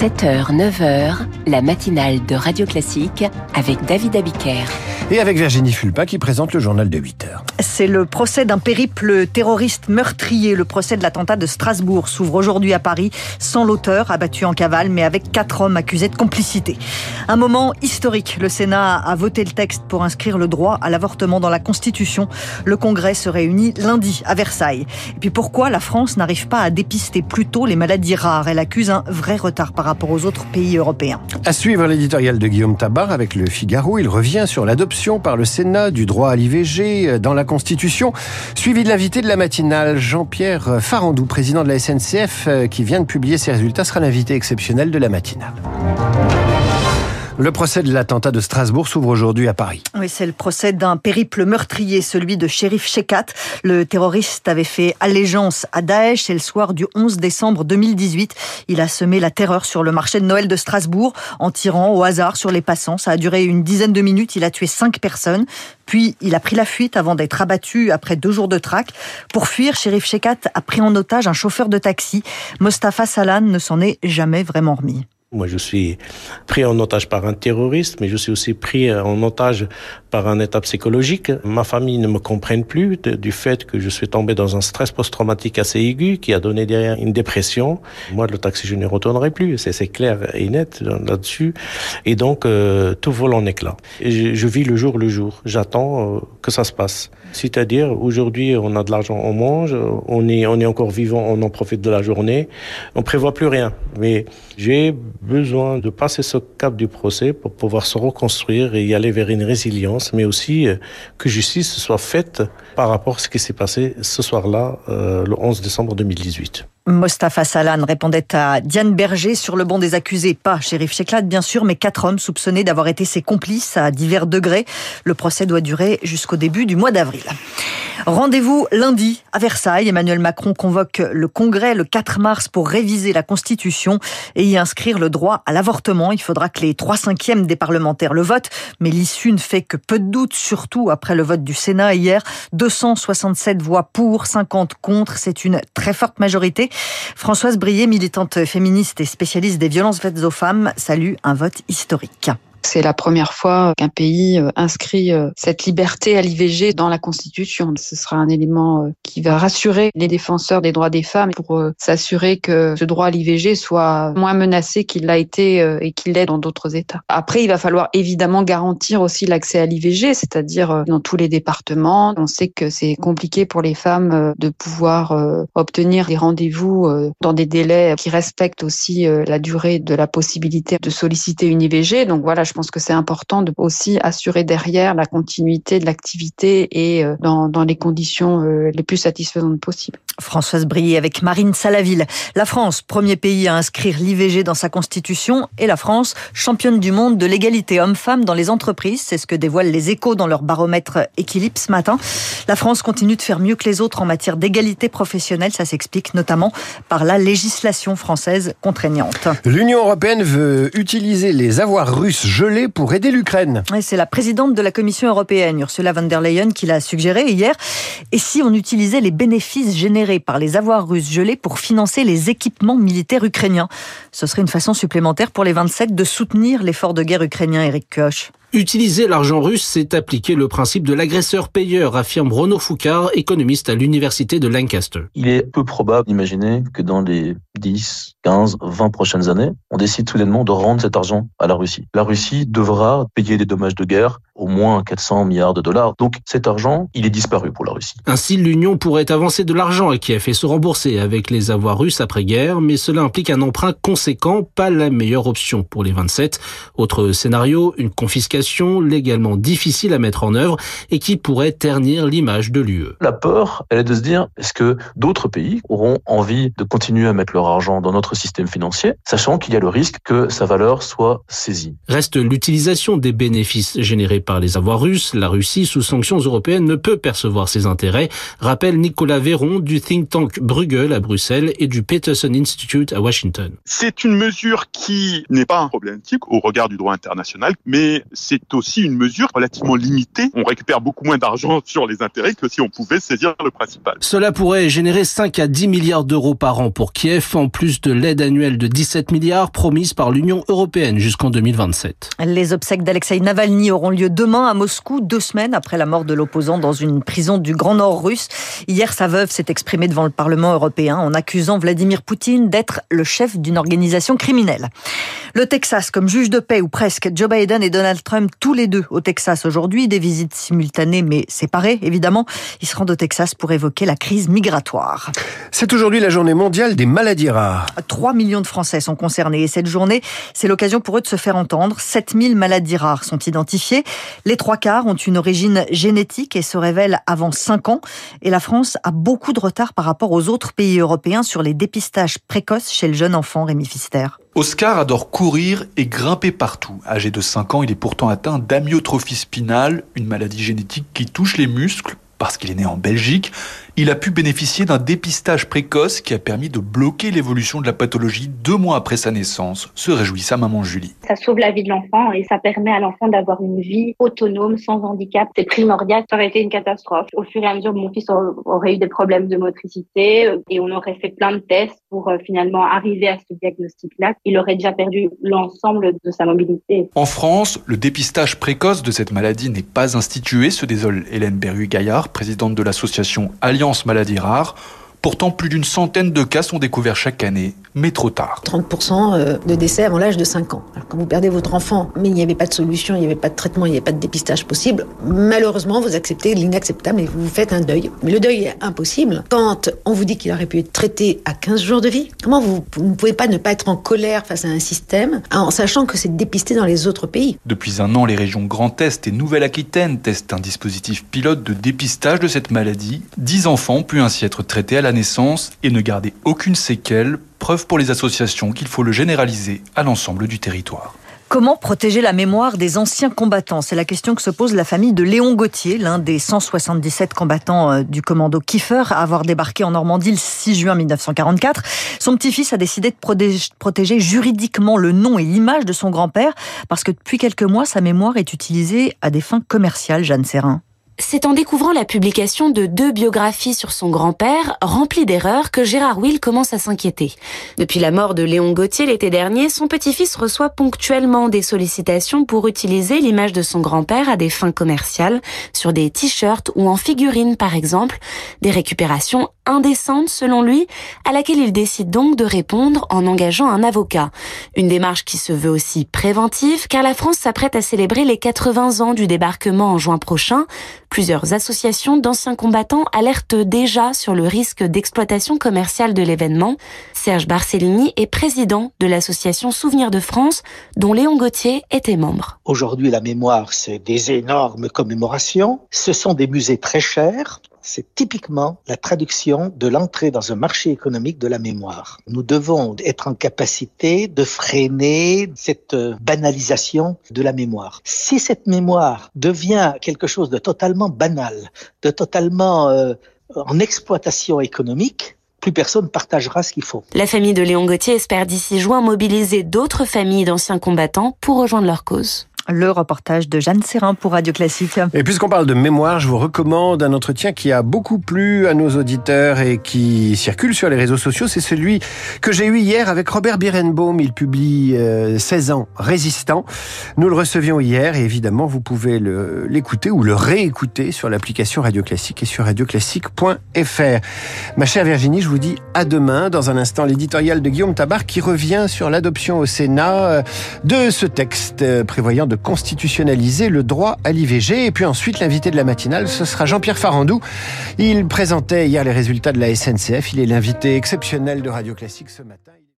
7h, 9h, la matinale de Radio Classique avec David Abiker. Et avec Virginie Fulpa qui présente le journal de 8 heures. C'est le procès d'un périple terroriste meurtrier. Le procès de l'attentat de Strasbourg s'ouvre aujourd'hui à Paris, sans l'auteur, abattu en cavale, mais avec quatre hommes accusés de complicité. Un moment historique. Le Sénat a voté le texte pour inscrire le droit à l'avortement dans la Constitution. Le Congrès se réunit lundi à Versailles. Et puis pourquoi la France n'arrive pas à dépister plus tôt les maladies rares? Elle accuse un vrai retard par rapport aux autres pays européens. À suivre l'éditorial de Guillaume Tabar avec le Figaro, il revient sur l'adoption par le Sénat du droit à l'IVG dans la Constitution, suivi de l'invité de la matinale, Jean-Pierre Farandou, président de la SNCF, qui vient de publier ses résultats, sera l'invité exceptionnel de la matinale. Le procès de l'attentat de Strasbourg s'ouvre aujourd'hui à Paris. Oui, c'est le procès d'un périple meurtrier, celui de Shérif Shekat. Le terroriste avait fait allégeance à Daesh et le soir du 11 décembre 2018, il a semé la terreur sur le marché de Noël de Strasbourg en tirant au hasard sur les passants. Ça a duré une dizaine de minutes, il a tué cinq personnes. Puis il a pris la fuite avant d'être abattu après deux jours de traque. Pour fuir, Shérif Shekat a pris en otage un chauffeur de taxi. Mostafa Salan ne s'en est jamais vraiment remis. Moi, je suis pris en otage par un terroriste, mais je suis aussi pris en otage par un état psychologique. Ma famille ne me comprenne plus du fait que je suis tombé dans un stress post-traumatique assez aigu qui a donné derrière une dépression. Moi, le taxi, je ne retournerai plus. C'est clair et net là-dessus. Et donc, euh, tout vole en éclats. Et je, vis le jour le jour. J'attends euh, que ça se passe. C'est-à-dire, aujourd'hui, on a de l'argent, on mange, on est, on est encore vivant, on en profite de la journée. On prévoit plus rien. Mais j'ai besoin de passer ce cap du procès pour pouvoir se reconstruire et y aller vers une résilience, mais aussi euh, que justice soit faite par rapport à ce qui s'est passé ce soir-là, euh, le 11 décembre 2018. Mostafa Salan répondait à Diane Berger sur le banc des accusés. Pas Shérif Cheklat, bien sûr, mais quatre hommes soupçonnés d'avoir été ses complices à divers degrés. Le procès doit durer jusqu'au début du mois d'avril. Rendez-vous lundi à Versailles. Emmanuel Macron convoque le Congrès le 4 mars pour réviser la Constitution et y inscrire le droit à l'avortement. Il faudra que les trois cinquièmes des parlementaires le votent, mais l'issue ne fait que peu de doute, surtout après le vote du Sénat hier. 267 voix pour, 50 contre. C'est une très forte majorité. Françoise Brier, militante féministe et spécialiste des violences faites aux femmes, salue un vote historique. C'est la première fois qu'un pays euh, inscrit euh, cette liberté à l'IVG dans la Constitution. Ce sera un élément euh, qui va rassurer les défenseurs des droits des femmes pour s'assurer que ce droit à l'IVG soit moins menacé qu'il l'a été et qu'il l'est dans d'autres États. Après, il va falloir évidemment garantir aussi l'accès à l'IVG, c'est-à-dire dans tous les départements. On sait que c'est compliqué pour les femmes de pouvoir obtenir des rendez-vous dans des délais qui respectent aussi la durée de la possibilité de solliciter une IVG. Donc voilà, je pense que c'est important de aussi assurer derrière la continuité de l'activité et euh, dans, dans les conditions euh, les plus satisfaisantes possibles. Françoise Brier avec Marine Salaville. La France, premier pays à inscrire l'IVG dans sa constitution, et la France, championne du monde de l'égalité homme-femme dans les entreprises. C'est ce que dévoilent les échos dans leur baromètre équilibre ce matin. La France continue de faire mieux que les autres en matière d'égalité professionnelle. Ça s'explique notamment par la législation française contraignante. L'Union européenne veut utiliser les avoirs russes gelés pour aider l'Ukraine. C'est la présidente de la Commission européenne, Ursula von der Leyen, qui l'a suggéré hier. Et si on utilisait les bénéfices générés par les avoirs russes gelés pour financer les équipements militaires ukrainiens. Ce serait une façon supplémentaire pour les 27 de soutenir l'effort de guerre ukrainien, Eric Koch. Utiliser l'argent russe, c'est appliquer le principe de l'agresseur-payeur, affirme Renaud Foucard, économiste à l'université de Lancaster. Il est peu probable d'imaginer que dans les 10, 15, 20 prochaines années, on décide soudainement de rendre cet argent à la Russie. La Russie devra payer des dommages de guerre, au moins 400 milliards de dollars. Donc cet argent, il est disparu pour la Russie. Ainsi, l'Union pourrait avancer de l'argent qui a fait se rembourser avec les avoirs russes après-guerre, mais cela implique un emprunt conséquent, pas la meilleure option pour les 27. Autre scénario, une confiscation légalement difficile à mettre en œuvre et qui pourrait ternir l'image de l'UE. La peur, elle est de se dire, est-ce que d'autres pays auront envie de continuer à mettre leur argent dans notre système financier, sachant qu'il y a le risque que sa valeur soit saisie? Reste l'utilisation des bénéfices générés par les avoirs russes. La Russie, sous sanctions européennes, ne peut percevoir ses intérêts, rappelle Nicolas Véron du think tank Bruegel à Bruxelles et du Peterson Institute à Washington. C'est une mesure qui n'est pas problématique au regard du droit international, mais c'est aussi une mesure relativement limitée. On récupère beaucoup moins d'argent sur les intérêts que si on pouvait saisir le principal. Cela pourrait générer 5 à 10 milliards d'euros par an pour Kiev, en plus de l'aide annuelle de 17 milliards promise par l'Union européenne jusqu'en 2027. Les obsèques d'Alexei Navalny auront lieu demain à Moscou, deux semaines après la mort de l'opposant dans une prison du Grand Nord russe. Hier, sa veuve s'est exprimée devant le Parlement européen en accusant Vladimir Poutine d'être le chef d'une organisation criminelle. Le Texas comme juge de paix ou presque, Joe Biden et Donald Trump tous les deux au Texas aujourd'hui, des visites simultanées mais séparées évidemment. Ils se rendent au Texas pour évoquer la crise migratoire. C'est aujourd'hui la journée mondiale des maladies rares. 3 millions de Français sont concernés et cette journée, c'est l'occasion pour eux de se faire entendre. 7000 maladies rares sont identifiées. Les trois quarts ont une origine génétique et se révèlent avant 5 ans. Et la France a beaucoup de retard par rapport aux autres pays européens sur les dépistages précoces chez le jeune enfant Rémi Fister. Oscar adore courir et grimper partout. Âgé de 5 ans, il est pourtant atteint d'amyotrophie spinale, une maladie génétique qui touche les muscles parce qu'il est né en Belgique il a pu bénéficier d'un dépistage précoce qui a permis de bloquer l'évolution de la pathologie deux mois après sa naissance, se réjouit sa maman Julie. Ça sauve la vie de l'enfant et ça permet à l'enfant d'avoir une vie autonome, sans handicap. C'est primordial. Ça aurait été une catastrophe. Au fur et à mesure, mon fils aurait eu des problèmes de motricité euh, et on aurait fait plein de tests pour euh, finalement arriver à ce diagnostic-là. Il aurait déjà perdu l'ensemble de sa mobilité. En France, le dépistage précoce de cette maladie n'est pas institué, se désole Hélène Berru-Gaillard, présidente de l'association Alliance maladies rares. Pourtant, plus d'une centaine de cas sont découverts chaque année, mais trop tard. 30% euh, de décès avant l'âge de 5 ans. Alors, quand vous perdez votre enfant, mais il n'y avait pas de solution, il n'y avait pas de traitement, il n'y avait pas de dépistage possible, malheureusement, vous acceptez l'inacceptable et vous faites un deuil. Mais le deuil est impossible quand on vous dit qu'il aurait pu être traité à 15 jours de vie. Comment vous, vous ne pouvez pas ne pas être en colère face à un système en sachant que c'est dépisté dans les autres pays? Depuis un an, les régions Grand Est et Nouvelle-Aquitaine testent un dispositif pilote de dépistage de cette maladie. 10 enfants ont pu ainsi être traités à la naissance et ne garder aucune séquelle, preuve pour les associations qu'il faut le généraliser à l'ensemble du territoire. Comment protéger la mémoire des anciens combattants? C'est la question que se pose la famille de Léon Gauthier, l'un des 177 combattants euh, du commando Kiefer à avoir débarqué en Normandie le 6 juin 1944. Son petit-fils a décidé de protéger juridiquement le nom et l'image de son grand-père parce que depuis quelques mois, sa mémoire est utilisée à des fins commerciales, Jeanne Serrin. C'est en découvrant la publication de deux biographies sur son grand-père, remplies d'erreurs, que Gérard Will commence à s'inquiéter. Depuis la mort de Léon Gauthier l'été dernier, son petit-fils reçoit ponctuellement des sollicitations pour utiliser l'image de son grand-père à des fins commerciales, sur des t-shirts ou en figurines par exemple, des récupérations indécentes selon lui, à laquelle il décide donc de répondre en engageant un avocat. Une démarche qui se veut aussi préventive, car la France s'apprête à célébrer les 80 ans du débarquement en juin prochain, Plusieurs associations d'anciens combattants alertent déjà sur le risque d'exploitation commerciale de l'événement. Serge Barcellini est président de l'association Souvenir de France, dont Léon Gauthier était membre. Aujourd'hui, la mémoire, c'est des énormes commémorations. Ce sont des musées très chers c'est typiquement la traduction de l'entrée dans un marché économique de la mémoire. Nous devons être en capacité de freiner cette euh, banalisation de la mémoire. Si cette mémoire devient quelque chose de totalement banal, de totalement euh, en exploitation économique, plus personne partagera ce qu'il faut. La famille de Léon Gauthier espère d'ici juin mobiliser d'autres familles d'anciens combattants pour rejoindre leur cause. Le reportage de Jeanne Serrin pour Radio Classique. Et puisqu'on parle de mémoire, je vous recommande un entretien qui a beaucoup plu à nos auditeurs et qui circule sur les réseaux sociaux. C'est celui que j'ai eu hier avec Robert Birenbaum. Il publie 16 euh, ans résistant. Nous le recevions hier et évidemment vous pouvez l'écouter ou le réécouter sur l'application Radio Classique et sur radioclassique.fr. Ma chère Virginie, je vous dis à demain. Dans un instant, l'éditorial de Guillaume Tabar qui revient sur l'adoption au Sénat euh, de ce texte euh, prévoyant de constitutionnaliser le droit à l'IVG. Et puis ensuite, l'invité de la matinale, ce sera Jean-Pierre Farandou. Il présentait hier les résultats de la SNCF. Il est l'invité exceptionnel de Radio Classique ce matin.